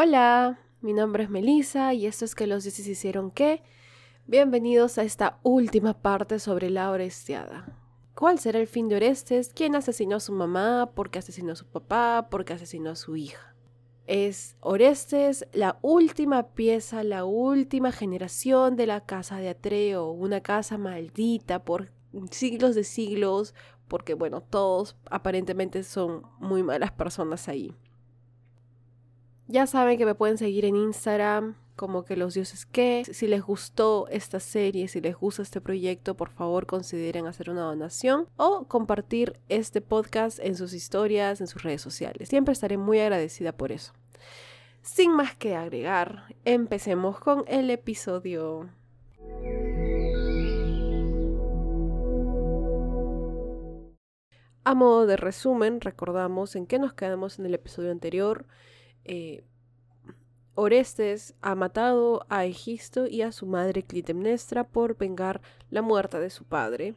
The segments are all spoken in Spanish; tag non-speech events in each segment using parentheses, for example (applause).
Hola, mi nombre es Melissa y esto es que los dioses hicieron qué. Bienvenidos a esta última parte sobre la Orestiada. ¿Cuál será el fin de Orestes? ¿Quién asesinó a su mamá? ¿Por qué asesinó a su papá? ¿Por qué asesinó a su hija? Es Orestes la última pieza, la última generación de la casa de Atreo, una casa maldita por siglos de siglos, porque bueno, todos aparentemente son muy malas personas ahí. Ya saben que me pueden seguir en Instagram como que los dioses que. Si les gustó esta serie, si les gusta este proyecto, por favor consideren hacer una donación o compartir este podcast en sus historias, en sus redes sociales. Siempre estaré muy agradecida por eso. Sin más que agregar, empecemos con el episodio. A modo de resumen, recordamos en qué nos quedamos en el episodio anterior. Eh, Orestes ha matado a Egisto y a su madre Clitemnestra por vengar la muerte de su padre,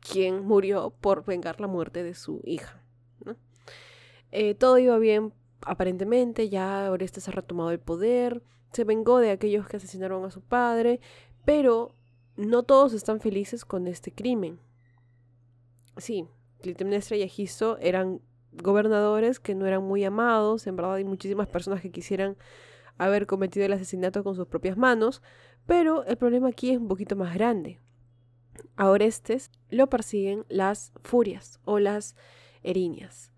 quien murió por vengar la muerte de su hija. Eh, todo iba bien aparentemente, ya Orestes ha retomado el poder, se vengó de aquellos que asesinaron a su padre, pero no todos están felices con este crimen. Sí, Clitemnestra y Egisto eran gobernadores que no eran muy amados, en verdad hay muchísimas personas que quisieran haber cometido el asesinato con sus propias manos, pero el problema aquí es un poquito más grande. A Orestes lo persiguen las furias o las erinias.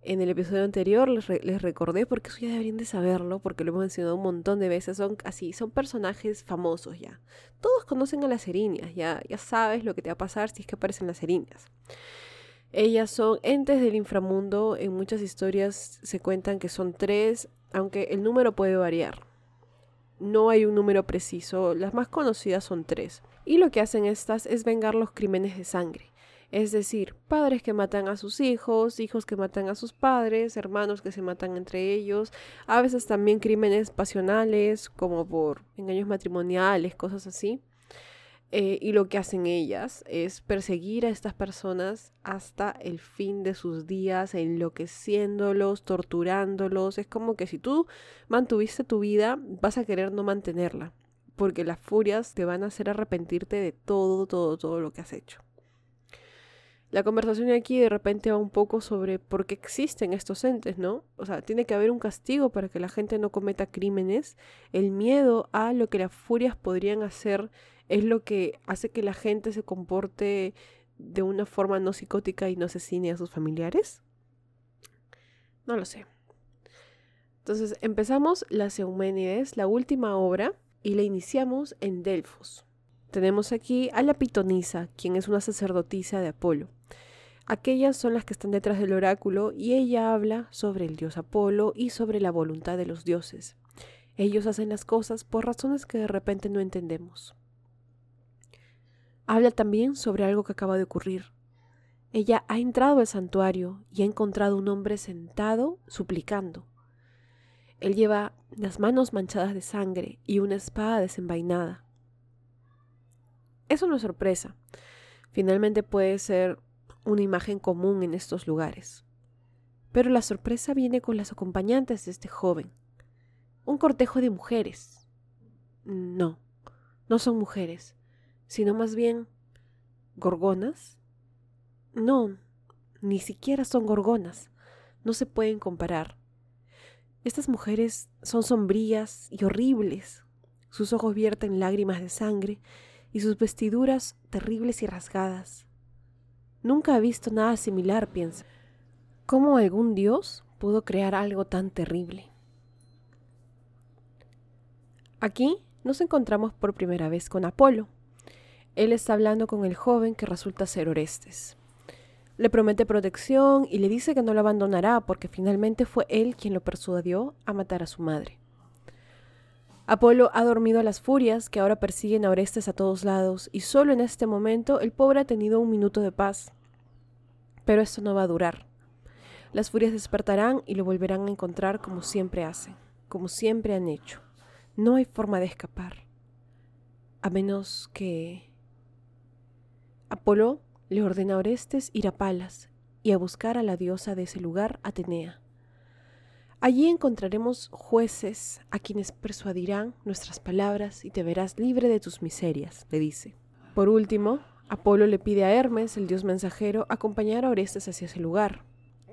En el episodio anterior les, recordé, porque eso ya deberían de saberlo, porque lo hemos mencionado un montón de veces, son así, son personajes famosos ya. Todos conocen a las erinias, ya, ya sabes lo que te va a pasar si es que aparecen las erinias. Ellas son entes del inframundo, en muchas historias se cuentan que son tres, aunque el número puede variar. No hay un número preciso, las más conocidas son tres. Y lo que hacen estas es vengar los crímenes de sangre. Es decir, padres que matan a sus hijos, hijos que matan a sus padres, hermanos que se matan entre ellos, a veces también crímenes pasionales como por engaños matrimoniales, cosas así. Eh, y lo que hacen ellas es perseguir a estas personas hasta el fin de sus días, enloqueciéndolos, torturándolos. Es como que si tú mantuviste tu vida, vas a querer no mantenerla, porque las furias te van a hacer arrepentirte de todo, todo, todo lo que has hecho. La conversación aquí de repente va un poco sobre por qué existen estos entes, ¿no? O sea, tiene que haber un castigo para que la gente no cometa crímenes. El miedo a lo que las furias podrían hacer es lo que hace que la gente se comporte de una forma no psicótica y no asesine a sus familiares? No lo sé. Entonces empezamos las Euménides, la última obra, y la iniciamos en Delfos. Tenemos aquí a la pitonisa, quien es una sacerdotisa de Apolo. Aquellas son las que están detrás del oráculo y ella habla sobre el dios Apolo y sobre la voluntad de los dioses. Ellos hacen las cosas por razones que de repente no entendemos. Habla también sobre algo que acaba de ocurrir. Ella ha entrado al santuario y ha encontrado un hombre sentado suplicando. Él lleva las manos manchadas de sangre y una espada desenvainada. Eso no es sorpresa. Finalmente puede ser una imagen común en estos lugares. Pero la sorpresa viene con las acompañantes de este joven. Un cortejo de mujeres. No, no son mujeres sino más bien gorgonas. No, ni siquiera son gorgonas, no se pueden comparar. Estas mujeres son sombrías y horribles, sus ojos vierten lágrimas de sangre y sus vestiduras terribles y rasgadas. Nunca he visto nada similar, piensa. ¿Cómo algún dios pudo crear algo tan terrible? Aquí nos encontramos por primera vez con Apolo, él está hablando con el joven que resulta ser Orestes. Le promete protección y le dice que no lo abandonará porque finalmente fue él quien lo persuadió a matar a su madre. Apolo ha dormido a las furias que ahora persiguen a Orestes a todos lados y solo en este momento el pobre ha tenido un minuto de paz. Pero esto no va a durar. Las furias despertarán y lo volverán a encontrar como siempre hacen, como siempre han hecho. No hay forma de escapar. A menos que Apolo le ordena a Orestes ir a Palas y a buscar a la diosa de ese lugar, Atenea. Allí encontraremos jueces a quienes persuadirán nuestras palabras y te verás libre de tus miserias, le dice. Por último, Apolo le pide a Hermes, el dios mensajero, acompañar a Orestes hacia ese lugar.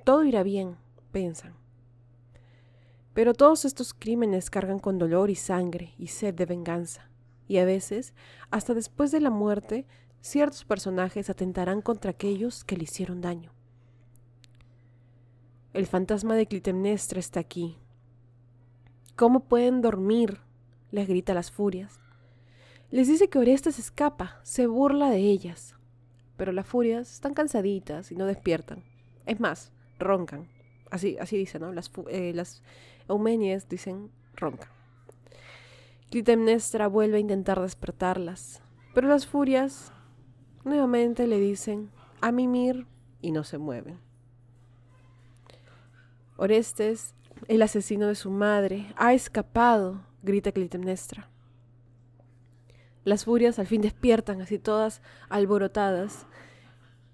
Todo irá bien, piensan. Pero todos estos crímenes cargan con dolor y sangre y sed de venganza. Y a veces, hasta después de la muerte, ciertos personajes atentarán contra aquellos que le hicieron daño. El fantasma de Clitemnestra está aquí. ¿Cómo pueden dormir? les grita las furias. Les dice que Orestes escapa, se burla de ellas. Pero las furias están cansaditas y no despiertan. Es más, roncan. Así, así dicen, ¿no? Las, eh, las eumenias dicen roncan. Clitemnestra vuelve a intentar despertarlas, pero las furias nuevamente le dicen a mimir y no se mueven. Orestes, el asesino de su madre, ha escapado, grita Clitemnestra. Las furias al fin despiertan, así todas alborotadas.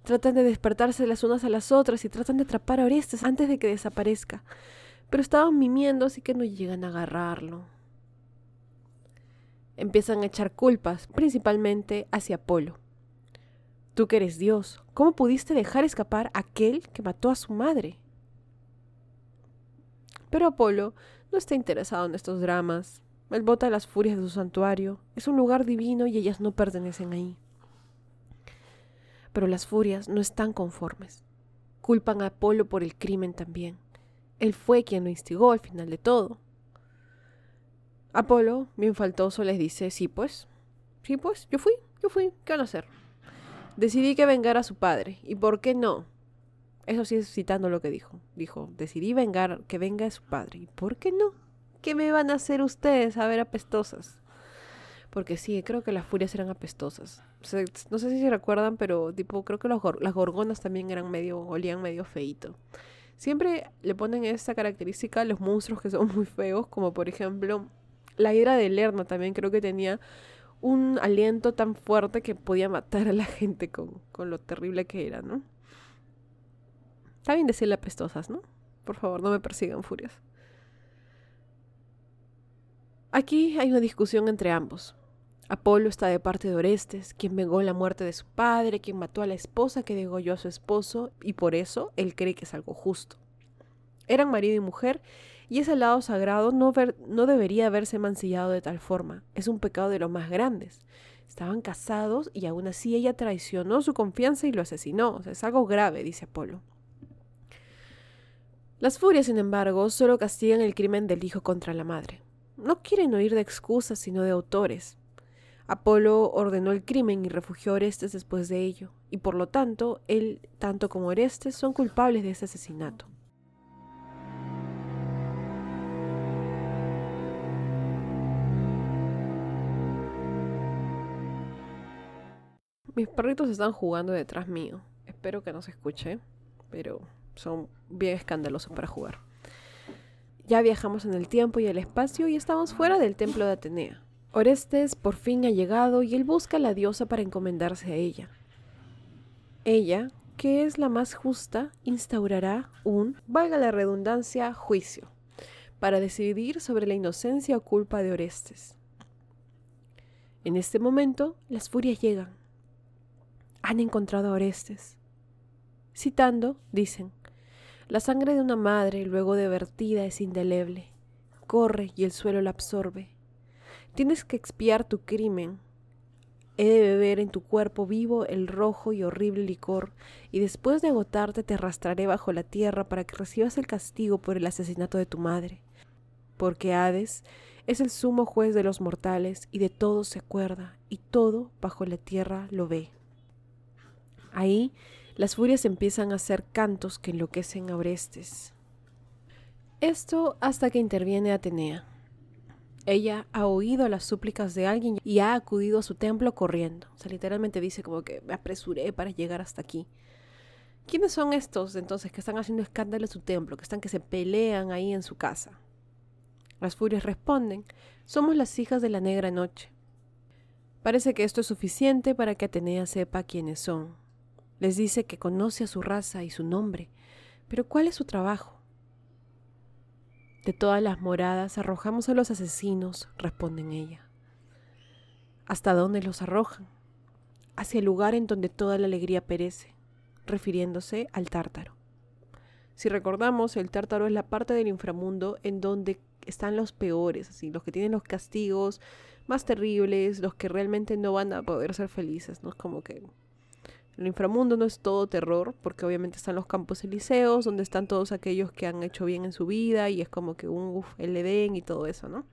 Tratan de despertarse las unas a las otras y tratan de atrapar a Orestes antes de que desaparezca. Pero estaban mimiendo, así que no llegan a agarrarlo. Empiezan a echar culpas, principalmente hacia Apolo. Tú que eres Dios, ¿cómo pudiste dejar escapar a aquel que mató a su madre? Pero Apolo no está interesado en estos dramas. Él bota las furias de su santuario. Es un lugar divino y ellas no pertenecen ahí. Pero las furias no están conformes. Culpan a Apolo por el crimen también. Él fue quien lo instigó al final de todo. Apolo, bien faltoso, les dice, sí pues, sí pues, yo fui, yo fui, ¿qué van a hacer? Decidí que vengara a su padre, ¿y por qué no? Eso sí es citando lo que dijo. Dijo, decidí vengar, que venga a su padre, ¿y por qué no? ¿Qué me van a hacer ustedes a ver apestosas? Porque sí, creo que las furias eran apestosas. no sé si se recuerdan, pero tipo, creo que las gorgonas también eran medio, olían medio feito. Siempre le ponen esta característica a los monstruos que son (laughs) muy feos, como por ejemplo la hidra de Lerna también creo que tenía un aliento tan fuerte que podía matar a la gente con, con lo terrible que era, ¿no? Está bien decirle apestosas, ¿no? Por favor, no me persigan furias. Aquí hay una discusión entre ambos. Apolo está de parte de Orestes, quien vengó la muerte de su padre, quien mató a la esposa que degolló a su esposo, y por eso él cree que es algo justo. Eran marido y mujer, y ese lado sagrado no, debería haberse mancillado de tal forma. Es un pecado de los más grandes. Estaban casados y aún así ella traicionó su confianza y lo asesinó. Es algo grave, dice Apolo. Las furias, sin embargo, solo castigan el crimen del hijo contra la madre no quieren oír de excusas, sino de autores. Apolo ordenó el crimen y refugió a Orestes después de ello, y por lo tanto, él, tanto como Orestes, son culpables de ese asesinato. Mis perritos están jugando detrás mío. Espero que no se escuche, pero son bien escandalosos para jugar. Ya viajamos en el tiempo y el espacio y estamos fuera del templo de Atenea. Orestes por fin ha llegado y él busca a la diosa para encomendarse a ella. Ella, que es la más justa, instaurará un, valga la redundancia, juicio, para decidir sobre la inocencia o culpa de Orestes. En este momento, las furias llegan. Han encontrado Orestes. Citando, dicen, la sangre de una madre, luego de vertida, es indeleble. Corre y el suelo la absorbe. Tienes que expiar tu crimen. He de beber en tu cuerpo vivo el rojo y horrible licor, y después de agotarte te arrastraré bajo la tierra para que recibas el castigo por el asesinato de tu madre. Porque Hades es el sumo juez de los mortales, y de todo se acuerda, y todo bajo la tierra lo ve. Ahí las furias empiezan a hacer cantos que enloquecen a Orestes. Esto hasta que interviene Atenea. Ella ha oído las súplicas de alguien y ha acudido a su templo corriendo. O sea, literalmente dice como que me apresuré para llegar hasta aquí. ¿Quiénes son estos entonces que están haciendo escándalo en su templo, que están que se pelean ahí en su casa? Las furias responden, somos las hijas de la negra noche. Parece que esto es suficiente para que Atenea sepa quiénes son. Les dice que conoce a su raza y su nombre, pero ¿cuál es su trabajo? De todas las moradas arrojamos a los asesinos, responden ella. ¿Hasta dónde los arrojan? Hacia el lugar en donde toda la alegría perece, refiriéndose al tártaro. Si recordamos, el tártaro es la parte del inframundo en donde están los peores, así, los que tienen los castigos más terribles, los que realmente no van a poder ser felices, ¿no? Es como que el inframundo no es todo terror, porque obviamente están los campos elíseos, donde están todos aquellos que han hecho bien en su vida, y es como que un uf, el Edén y todo eso, ¿no?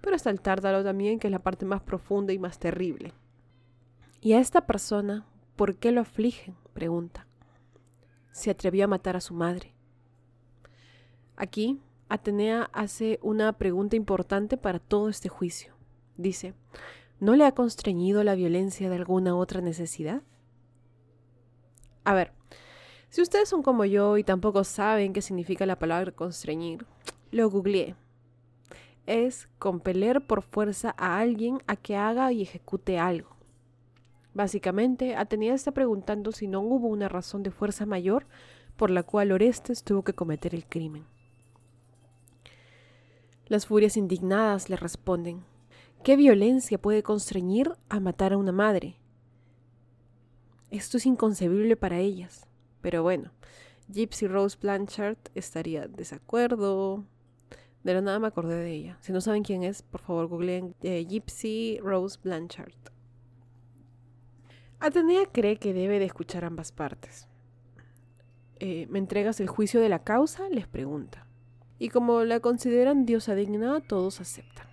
Pero está el tártaro también, que es la parte más profunda y más terrible. ¿Y a esta persona por qué lo afligen? pregunta. Se atrevió a matar a su madre. Aquí, Atenea hace una pregunta importante para todo este juicio. Dice, ¿no le ha constreñido la violencia de alguna otra necesidad? A ver, si ustedes son como yo y tampoco saben qué significa la palabra constreñir, lo googleé. Es compeler por fuerza a alguien a que haga y ejecute algo. Básicamente, Atenea está preguntando si no hubo una razón de fuerza mayor por la cual Orestes tuvo que cometer el crimen. Las furias indignadas le responden, ¿qué violencia puede constreñir a matar a una madre? Esto es inconcebible para ellas. Pero bueno, Gypsy Rose Blanchard estaría desacuerdo. De la nada me acordé de ella. Si no saben quién es, por favor googleen eh, Gypsy Rose Blanchard. Atenea cree que debe de escuchar ambas partes. Eh, ¿Me entregas el juicio de la causa? les pregunta. Y como la consideran diosa digna, todos aceptan.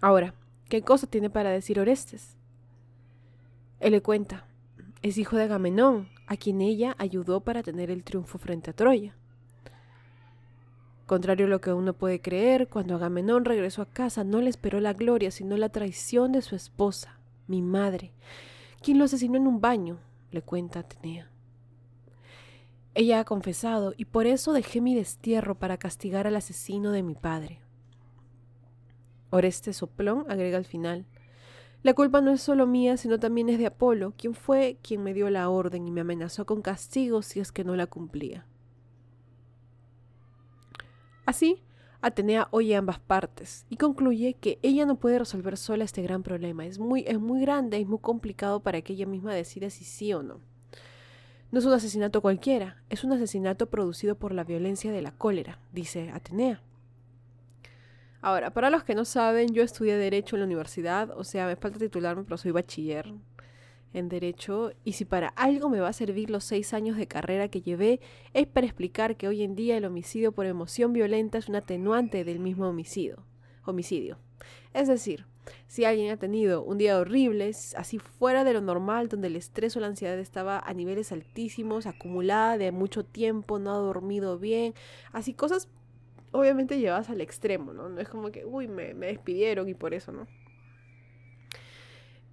Ahora, ¿qué cosa tiene para decir Orestes? Él le cuenta, es hijo de Agamenón, a quien ella ayudó para tener el triunfo frente a Troya. Contrario a lo que uno puede creer, cuando Agamenón regresó a casa no le esperó la gloria, sino la traición de su esposa, mi madre, quien lo asesinó en un baño, le cuenta Atenea. Ella ha confesado, y por eso dejé mi destierro para castigar al asesino de mi padre. Oreste Soplón agrega al final, la culpa no es solo mía, sino también es de Apolo, quien fue quien me dio la orden y me amenazó con castigo si es que no la cumplía. Así, Atenea oye ambas partes y concluye que ella no puede resolver sola este gran problema. Es muy, es muy grande y muy complicado para que ella misma decida si sí o no. No es un asesinato cualquiera, es un asesinato producido por la violencia de la cólera, dice Atenea. Ahora, para los que no saben, yo estudié Derecho en la universidad, o sea, me falta titularme, pero soy bachiller en Derecho, y si para algo me va a servir los seis años de carrera que llevé, es para explicar que hoy en día el homicidio por emoción violenta es un atenuante del mismo homicidio. homicidio. Es decir, si alguien ha tenido un día horrible, así fuera de lo normal, donde el estrés o la ansiedad estaba a niveles altísimos, acumulada de mucho tiempo, no ha dormido bien, así cosas obviamente llevas al extremo, ¿no? No es como que, uy, me, despidieron y por eso, ¿no?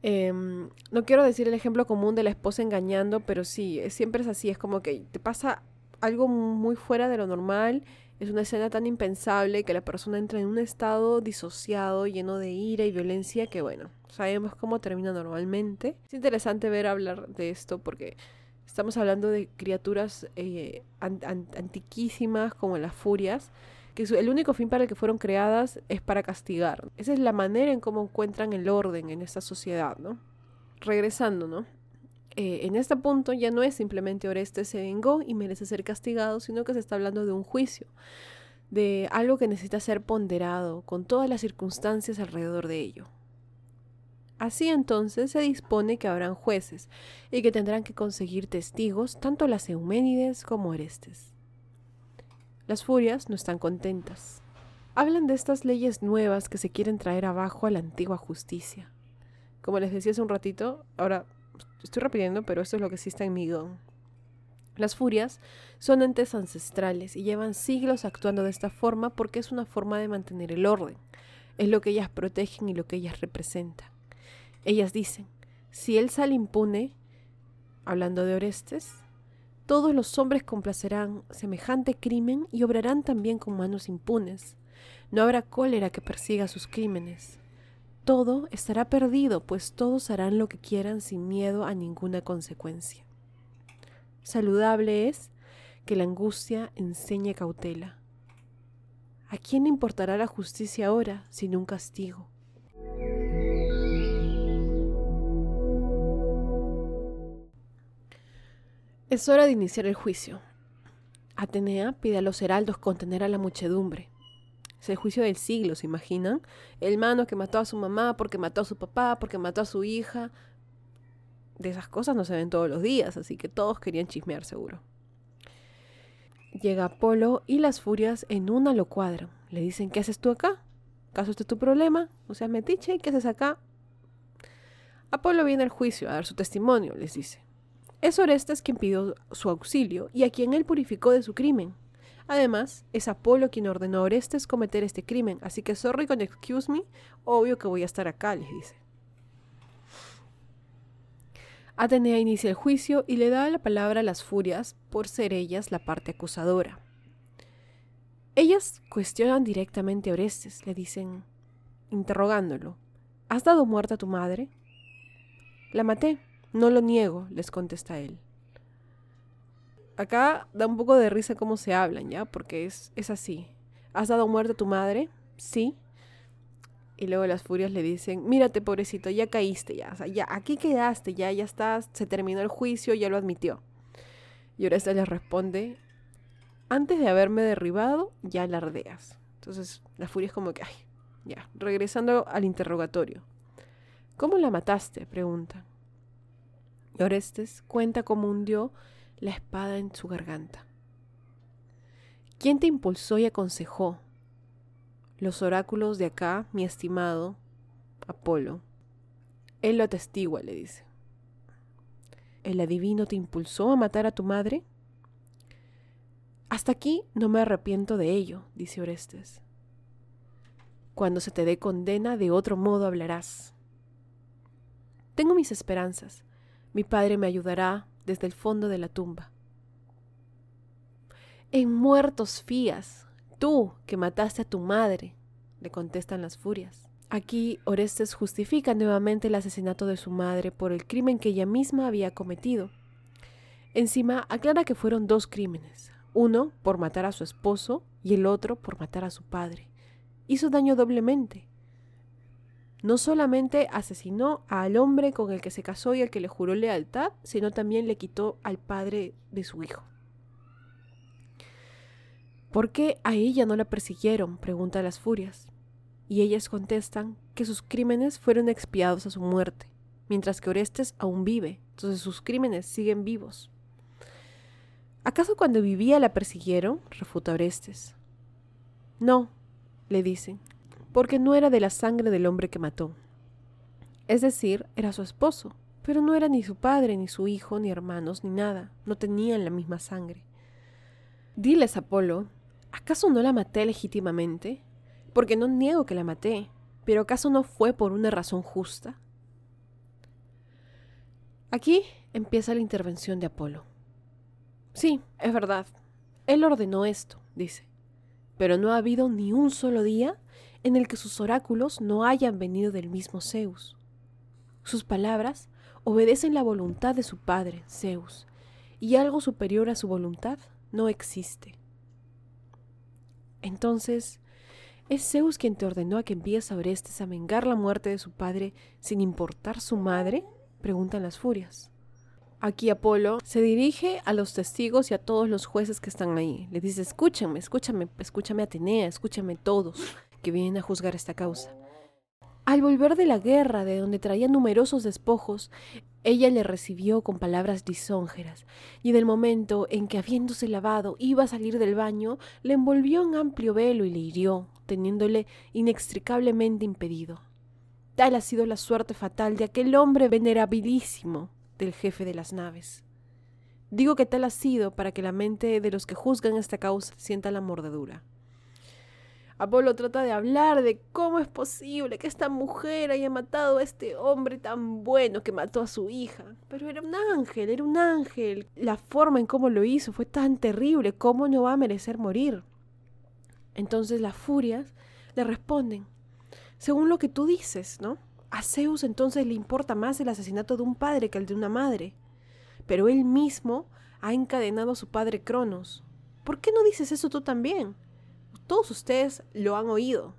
Em, no quiero decir el ejemplo común de la esposa engañando, pero sí, siempre es así, es como que te pasa algo muy fuera de lo normal, es una escena tan impensable que la persona entra en un estado disociado, lleno de ira y violencia, que bueno, sabemos cómo termina normalmente. Es interesante ver hablar de esto porque estamos hablando de criaturas eh, antiquísimas como las furias, el único fin para el que fueron creadas es para castigar. Esa es la manera en cómo encuentran el orden en esta sociedad, ¿no? Regresando, ¿no? Eh, en este punto ya no es simplemente Orestes se vengó y merece ser castigado, sino que se está hablando de un juicio, de algo que necesita ser ponderado con todas las circunstancias alrededor de ello. Así entonces se dispone que habrán jueces y que tendrán que conseguir testigos tanto las Euménides como Orestes. Las furias no están contentas. Hablan de estas leyes nuevas que se quieren traer abajo a la antigua justicia. Como les decía hace un ratito, ahora estoy repitiendo, pero esto es lo que existe en Migón. Las furias son entes ancestrales y llevan siglos actuando de esta forma porque es una forma de mantener el orden. Es lo que ellas protegen y lo que ellas representan. Ellas dicen, si él sale impune, hablando de Orestes, todos los hombres complacerán semejante crimen y obrarán también con manos impunes. No habrá cólera que persiga sus crímenes. Todo estará perdido, pues todos harán lo que quieran sin miedo a ninguna consecuencia. Saludable es que la angustia enseñe cautela. ¿A quién importará la justicia ahora sin un castigo? Es hora de iniciar el juicio. Atenea pide a los heraldos contener a la muchedumbre. Es el juicio del siglo, ¿se imaginan? El mano que mató a su mamá porque mató a su papá, porque mató a su hija. De esas cosas no se ven todos los días, así que todos querían chismear seguro. Llega Apolo y las furias en una lo cuadran. Le dicen, ¿qué haces tú acá? ¿Caso este es tu problema? O sea, metiche, ¿qué haces acá? Apolo viene al juicio a dar su testimonio, les dice. Es Orestes quien pidió su auxilio y a quien él purificó de su crimen. Además, es Apolo quien ordenó a Orestes cometer este crimen, así que sorry con excuse me, obvio que voy a estar acá, les dice. Atenea inicia el juicio y le da la palabra a las furias por ser ellas la parte acusadora. Ellas cuestionan directamente a Orestes, le dicen, interrogándolo, ¿has dado muerte a tu madre? La maté, no lo niego, les contesta él. Acá da un poco de risa cómo se hablan, ¿ya? Porque es, es así. ¿Has dado muerte a tu madre? Sí. Y luego las furias le dicen, mírate pobrecito, ya caíste, ya, o sea, ya, aquí quedaste, ya, ya estás, se terminó el juicio, ya lo admitió. Y ahora les responde, antes de haberme derribado, ya alardeas. Entonces la furia es como que, ay, ya, regresando al interrogatorio. ¿Cómo la mataste? pregunta. Orestes cuenta cómo hundió la espada en su garganta. ¿Quién te impulsó y aconsejó? Los oráculos de acá, mi estimado Apolo. Él lo atestigua, le dice. ¿El adivino te impulsó a matar a tu madre? Hasta aquí no me arrepiento de ello, dice Orestes. Cuando se te dé condena, de otro modo hablarás. Tengo mis esperanzas, mi padre me ayudará desde el fondo de la tumba. En muertos fías, tú que mataste a tu madre, le contestan las furias. Aquí Orestes justifica nuevamente el asesinato de su madre por el crimen que ella misma había cometido. Encima aclara que fueron dos crímenes, uno por matar a su esposo y el otro por matar a su padre. Hizo daño doblemente, no solamente asesinó al hombre con el que se casó y al que le juró lealtad, sino también le quitó al padre de su hijo. ¿Por qué a ella no la persiguieron? pregunta las furias. Y ellas contestan que sus crímenes fueron expiados a su muerte, mientras que Orestes aún vive, entonces sus crímenes siguen vivos. ¿Acaso cuando vivía la persiguieron? refuta Orestes. No, le dicen, porque no era de la sangre del hombre que mató. Es decir, era su esposo, pero no era ni su padre, ni su hijo, ni hermanos, ni nada, no tenían la misma sangre. Diles, Apolo, ¿acaso no la maté legítimamente? Porque no niego que la maté, pero ¿acaso no fue por una razón justa? Aquí empieza la intervención de Apolo. Sí, es verdad. Él ordenó esto, dice. Pero no ha habido ni un solo día en el que sus oráculos no hayan venido del mismo Zeus. Sus palabras obedecen la voluntad de su padre, Zeus, y algo superior a su voluntad no existe. Entonces, ¿es Zeus quien te ordenó a que envíes a Orestes a vengar la muerte de su padre sin importar su madre? preguntan las furias. Aquí Apolo se dirige a los testigos y a todos los jueces que están ahí. Le dice, escúchame, escúchame, escúchame Atenea, escúchame todos que vienen a juzgar esta causa. Al volver de la guerra, de donde traía numerosos despojos, ella le recibió con palabras lisonjeras, y en el momento en que, habiéndose lavado, iba a salir del baño, le envolvió en amplio velo y le hirió, teniéndole inextricablemente impedido. Tal ha sido la suerte fatal de aquel hombre venerabilísimo del jefe de las naves. Digo que tal ha sido para que la mente de los que juzgan esta causa sienta la mordedura. Apolo trata de hablar de cómo es posible que esta mujer haya matado a este hombre tan bueno que mató a su hija. Pero era un ángel, era un ángel. La forma en cómo lo hizo fue tan terrible, ¿cómo no va a merecer morir? Entonces las furias le responden, según lo que tú dices, ¿no? A Zeus entonces le importa más el asesinato de un padre que el de una madre. Pero él mismo ha encadenado a su padre Cronos. ¿Por qué no dices eso tú también? Todos ustedes lo han oído.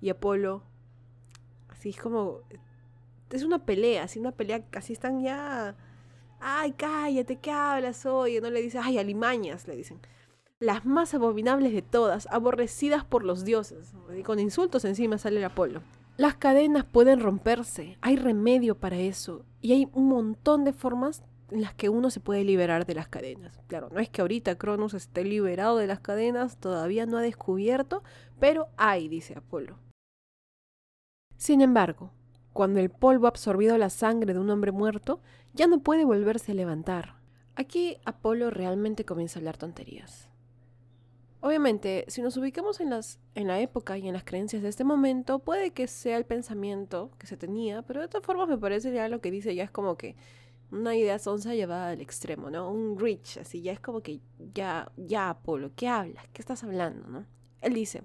Y Apolo, así es como, es una pelea, así una pelea, así están ya, ay, cállate, ¿qué hablas hoy? no le dice, ay, alimañas, le dicen. Las más abominables de todas, aborrecidas por los dioses. Y con insultos encima sale el Apolo. Las cadenas pueden romperse, hay remedio para eso. Y hay un montón de formas en las que uno se puede liberar de las cadenas. Claro, no es que ahorita Cronos esté liberado de las cadenas, todavía no ha descubierto, pero hay, dice Apolo. Sin embargo, cuando el polvo ha absorbido la sangre de un hombre muerto, ya no puede volverse a levantar. Aquí Apolo realmente comienza a hablar tonterías. Obviamente, si nos ubicamos en, las, en la época y en las creencias de este momento, puede que sea el pensamiento que se tenía, pero de todas formas me parece ya lo que dice ya es como que una idea sonsa llevada al extremo, ¿no? Un rich, así, ya es como que ya, ya, Apolo, ¿qué hablas? ¿Qué estás hablando, no? Él dice,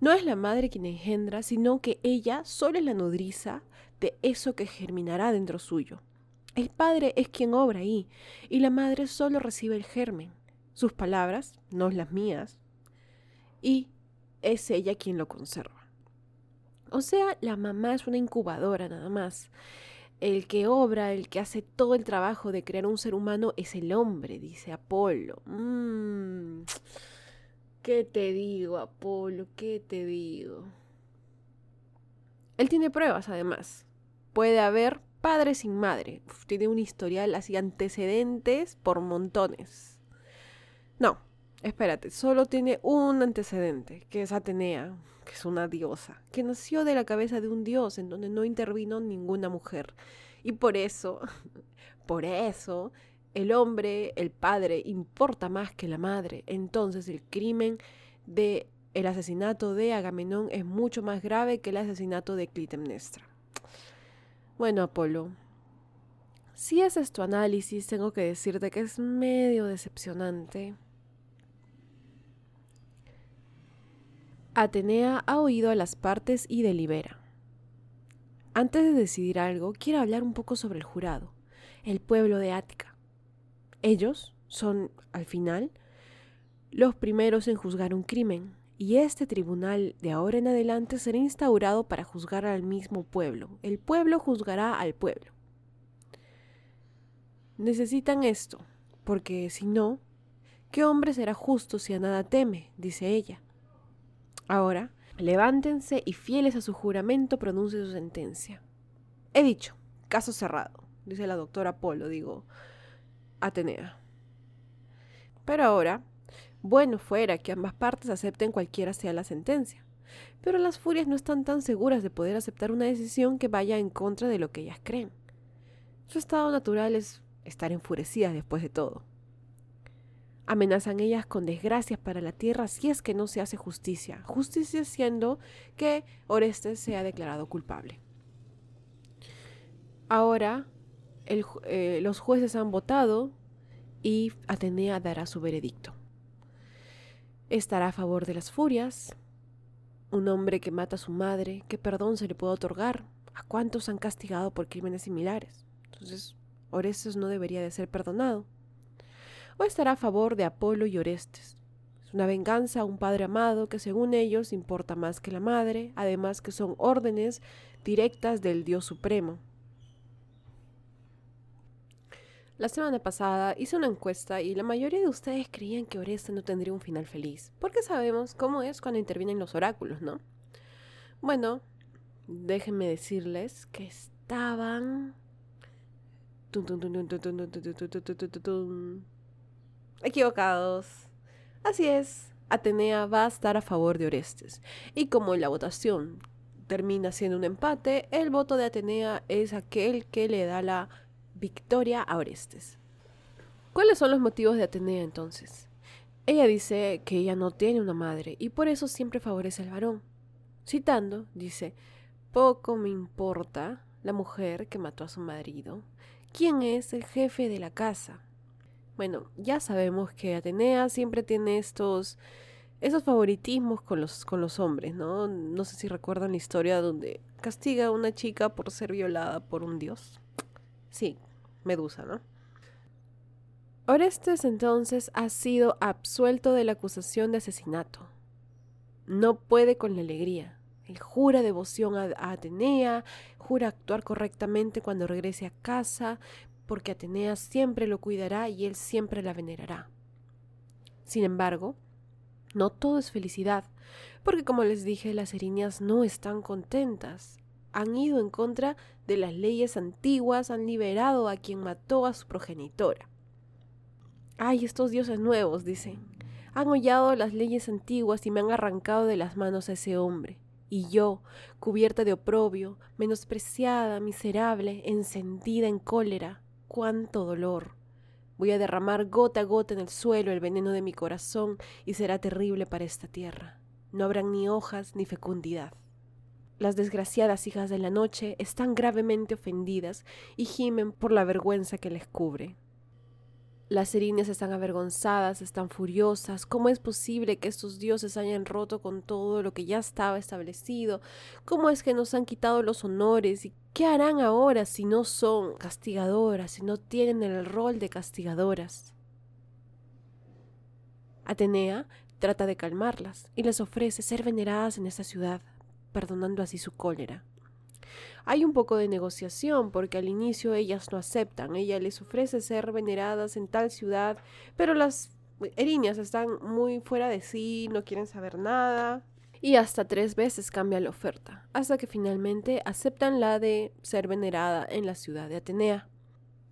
no es la madre quien engendra, sino que ella solo es la nodriza de eso que germinará dentro suyo. El padre es quien obra ahí, y la madre solo recibe el germen, sus palabras, no las mías, y es ella quien lo conserva. O sea, la mamá es una incubadora nada más. El que obra, el que hace todo el trabajo de crear un ser humano es el hombre, dice Apolo. Mm. ¿Qué te digo, Apolo? ¿Qué te digo? Él tiene pruebas, además. Puede haber padre sin madre. tiene un historial así, antecedentes por montones. No, espérate, solo tiene un antecedente, que es Atenea, que es una diosa, que nació de la cabeza de un dios en donde no intervino ninguna mujer. Y por eso, (laughs) por eso, el hombre, el padre, importa más que la madre. Entonces el crimen de el asesinato de Agamenón es mucho más grave que el asesinato de Clitemnestra. Bueno, Apolo, si ese es tu análisis, tengo que decirte que es medio decepcionante. Atenea ha oído a las partes y delibera. Antes de decidir algo, quiero hablar un poco sobre el jurado, el pueblo de Ática. Ellos son, al final, los primeros en juzgar un crimen, y este tribunal de ahora en adelante será instaurado para juzgar al mismo pueblo. El pueblo juzgará al pueblo. Necesitan esto, porque si no, ¿qué hombre será justo si a nada teme? dice ella. Ahora, levántense y fieles a su juramento pronuncie su sentencia. He dicho, caso cerrado, dice la doctora Polo, digo, Atenea. Pero ahora, bueno fuera que ambas partes acepten cualquiera sea la sentencia. Pero las furias no están tan seguras de poder aceptar una decisión que vaya en contra de lo que ellas creen. Su estado natural es estar enfurecidas después de todo. Amenazan ellas con desgracias para la tierra si es que no se hace justicia, justicia siendo que Orestes sea declarado culpable. Ahora eh, los jueces han votado y Atenea dará su veredicto. Estará a favor de las furias, un hombre que mata a su madre, ¿qué perdón se le puede otorgar? ¿A cuántos han castigado por crímenes similares? Entonces, Orestes no debería de ser perdonado o estará a favor de Apolo y Orestes. Es una venganza a un padre amado que según ellos importa más que la madre, además que son órdenes directas del Dios Supremo. La semana pasada hice una encuesta y la mayoría de ustedes creían que Orestes no tendría un final feliz, porque sabemos cómo es cuando intervienen los oráculos, ¿no? Bueno, déjenme decirles que estaban Equivocados. Así es, Atenea va a estar a favor de Orestes. Y como la votación termina siendo un empate, el voto de Atenea es aquel que le da la victoria a Orestes. ¿Cuáles son los motivos de Atenea entonces? Ella dice que ella no tiene una madre y por eso siempre favorece al varón. Citando, dice, poco me importa la mujer que mató a su marido, quién es el jefe de la casa, bueno, ya sabemos que Atenea siempre tiene estos esos favoritismos con los, con los hombres, ¿no? No sé si recuerdan la historia donde castiga a una chica por ser violada por un dios. Sí, Medusa, ¿no? Orestes entonces ha sido absuelto de la acusación de asesinato. No puede con la alegría. Él jura devoción a, Atenea, jura actuar correctamente cuando regrese a casa, porque Atenea siempre lo cuidará y él siempre la venerará. Sin embargo, no todo es felicidad, porque como les dije, las erinias no están contentas. Han ido en contra de las leyes antiguas, han liberado a quien mató a su progenitora. Ay, estos dioses nuevos, dicen. Han hollado las leyes antiguas y me han arrancado de las manos a ese hombre. Y yo, cubierta de oprobio, menospreciada, miserable, encendida en cólera, cuánto dolor. Voy a derramar gota a gota en el suelo el veneno de mi corazón y será terrible para esta tierra. No habrán ni hojas ni fecundidad. Las desgraciadas hijas de la noche están gravemente ofendidas y gimen por la vergüenza que les cubre. Las erines están avergonzadas, están furiosas. ¿Cómo es posible que estos dioses hayan roto con todo lo que ya estaba establecido? ¿Cómo es que nos han quitado los honores? ¿Y qué harán ahora si no son castigadoras, si no tienen el rol de castigadoras? Atenea trata de calmarlas y les ofrece ser veneradas en esta ciudad, perdonando así su cólera. Hay un poco de negociación porque al inicio ellas no aceptan. Ella les ofrece ser veneradas en tal ciudad, pero las erinias están muy fuera de sí, no quieren saber nada. Y hasta tres veces cambia la oferta, hasta que finalmente aceptan la de ser venerada en la ciudad de Atenea.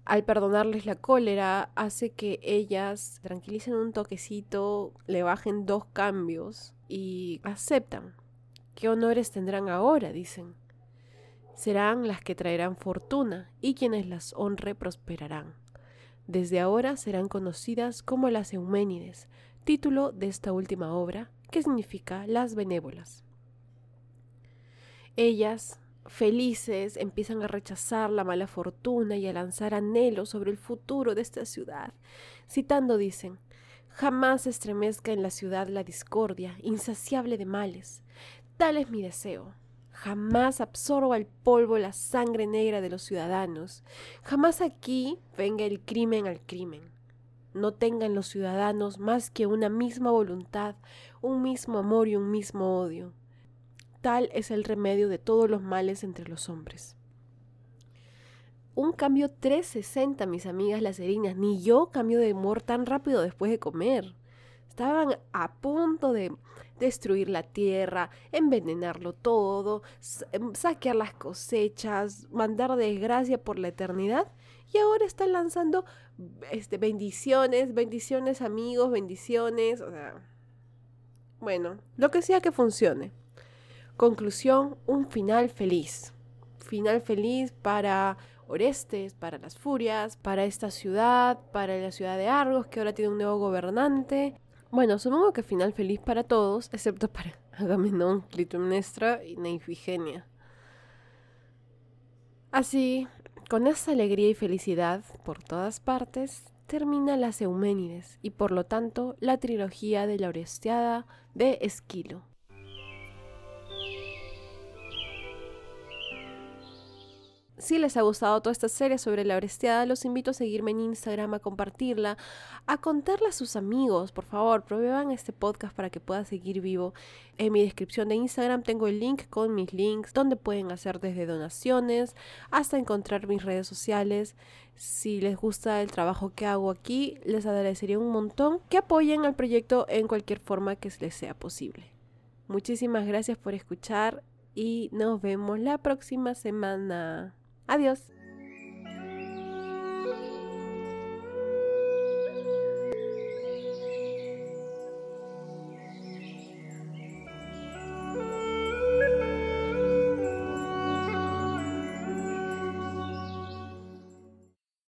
Al perdonarles la cólera, hace que ellas tranquilicen un toquecito, le bajen dos cambios y aceptan. ¿Qué honores tendrán ahora? dicen serán las que traerán fortuna, y quienes las honre prosperarán. Desde ahora serán conocidas como las Euménides, título de esta última obra, que significa las benévolas. Ellas, felices, empiezan a rechazar la mala fortuna y a lanzar anhelos sobre el futuro de esta ciudad. Citando dicen, jamás estremezca en la ciudad la discordia, insaciable de males. Tal es mi deseo, Jamás absorba el polvo la sangre negra de los ciudadanos. Jamás aquí venga el crimen al crimen. No tengan los ciudadanos más que una misma voluntad, un mismo amor y un mismo odio. Tal es el remedio de todos los males entre los hombres. Un cambio 360, mis amigas las erinas. Ni yo cambio de humor tan rápido después de comer. Estaban a punto de destruir la tierra, envenenarlo todo, em, saquear las cosechas, mandar desgracia por la eternidad. Y ahora están lanzando este, bendiciones, bendiciones amigos, bendiciones. O sea, bueno, lo que sea que funcione. Conclusión, un final feliz. Final feliz para Orestes, para las Furias, para esta ciudad, para la ciudad de Argos, que ahora tiene un nuevo gobernante. Bueno, supongo que final feliz para todos, excepto para (laughs) Agamenón, Clitemnestra y Neifigenia. Así, con esa alegría y felicidad por todas partes, termina las Euménides y por lo tanto la trilogía de la Orestiada de Esquilo. Si les ha gustado toda esta serie sobre la Orestiada, los invito a seguirme en Instagram, a compartirla, a contarla a sus amigos. Por favor, prueban este podcast para que pueda seguir vivo. En mi descripción de Instagram tengo el link con mis links, donde pueden hacer desde donaciones hasta encontrar mis redes sociales. Si les gusta el trabajo que hago aquí, les agradecería un montón que apoyen al proyecto en cualquier forma que les sea posible. Muchísimas gracias por escuchar y nos vemos la próxima semana. Adiós.